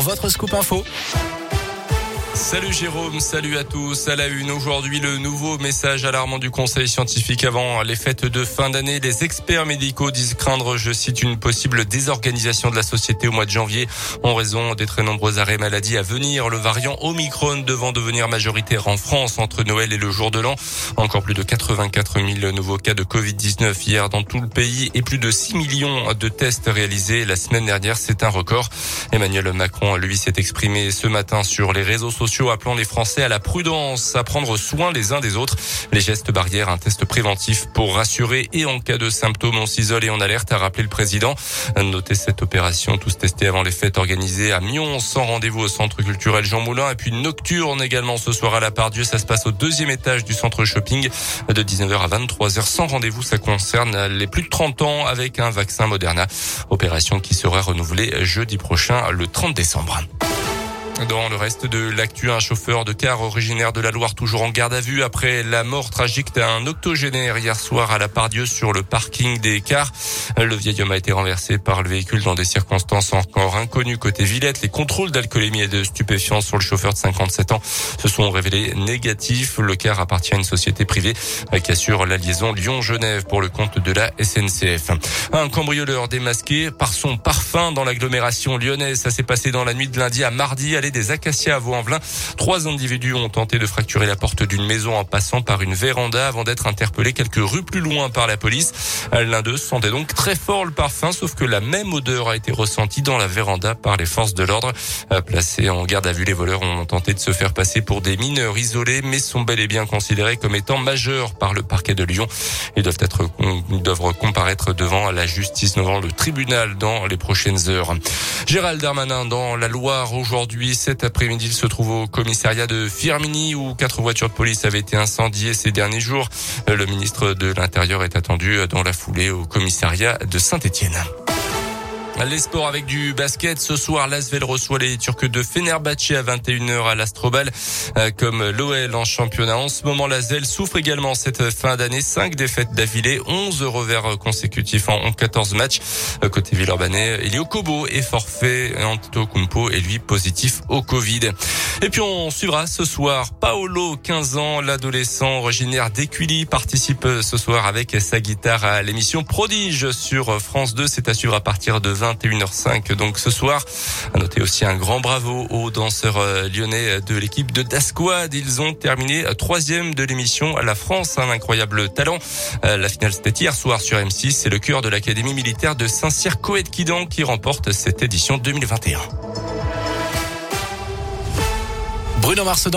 votre scoop info. Salut Jérôme, salut à tous. À la une aujourd'hui, le nouveau message alarmant du Conseil scientifique avant les fêtes de fin d'année. Les experts médicaux disent craindre, je cite, une possible désorganisation de la société au mois de janvier en raison des très nombreux arrêts maladie à venir. Le variant Omicron devant devenir majoritaire en France entre Noël et le jour de l'an. Encore plus de 84 000 nouveaux cas de Covid-19 hier dans tout le pays et plus de 6 millions de tests réalisés la semaine dernière. C'est un record. Emmanuel Macron, lui, s'est exprimé ce matin sur les réseaux sociaux appelant les Français à la prudence, à prendre soin les uns des autres. Les gestes barrières, un test préventif pour rassurer et en cas de symptômes, on s'isole et on alerte, a rappelé le président. Notez cette opération, tous testés avant les fêtes organisées à Mion, sans rendez-vous au centre culturel Jean Moulin et puis nocturne également ce soir à la Pardieu. Ça se passe au deuxième étage du centre shopping de 19h à 23h sans rendez-vous. Ça concerne les plus de 30 ans avec un vaccin Moderna. Opération qui sera renouvelée jeudi prochain, le 30 décembre. Dans le reste de l'actu, un chauffeur de car originaire de la Loire toujours en garde à vue après la mort tragique d'un octogénaire hier soir à la Pardieu sur le parking des cars. Le vieil homme a été renversé par le véhicule dans des circonstances encore inconnues côté Villette. Les contrôles d'alcoolémie et de stupéfiants sur le chauffeur de 57 ans se sont révélés négatifs. Le car appartient à une société privée qui assure la liaison Lyon-Genève pour le compte de la SNCF. Un cambrioleur démasqué par son parfum dans l'agglomération lyonnaise. Ça s'est passé dans la nuit de lundi à mardi des Acacias à Vaux-en-Velin. Trois individus ont tenté de fracturer la porte d'une maison en passant par une véranda avant d'être interpellés quelques rues plus loin par la police. L'un d'eux sentait donc très fort le parfum, sauf que la même odeur a été ressentie dans la véranda par les forces de l'ordre. Placés en garde à vue, les voleurs ont tenté de se faire passer pour des mineurs isolés, mais sont bel et bien considérés comme étant majeurs par le parquet de Lyon. Ils doivent être, doivent comparaître devant la justice, devant le tribunal dans les prochaines heures. Gérald Darmanin dans la Loire aujourd'hui cet après-midi, il se trouve au commissariat de Firmini où quatre voitures de police avaient été incendiées ces derniers jours. Le ministre de l'Intérieur est attendu dans la foulée au commissariat de Saint-Étienne. Les sports avec du basket. Ce soir, l'Asvel reçoit les Turcs de Fenerbahçe à 21h à l'Astrobal. Euh, comme l'OL en championnat. En ce moment, l'Asvel souffre également cette fin d'année. Cinq défaites d'affilée, 11 revers consécutifs en 14 matchs. Euh, côté Villeurbanais, Elio Kobo est forfait. Kumpo est lui positif au Covid. Et puis on suivra ce soir Paolo, 15 ans, l'adolescent originaire d'Ecully, participe ce soir avec sa guitare à l'émission Prodige sur France 2. C'est à suivre à partir de 21h05 donc ce soir. À noter aussi un grand bravo aux danseurs euh, lyonnais de l'équipe de Dasquad. Ils ont terminé troisième de l'émission La France, un incroyable talent. Euh, la finale c'était hier soir sur M6. C'est le cœur de l'Académie militaire de Saint-Cyr Coët-Quidan qui remporte cette édition 2021. Bruno Mars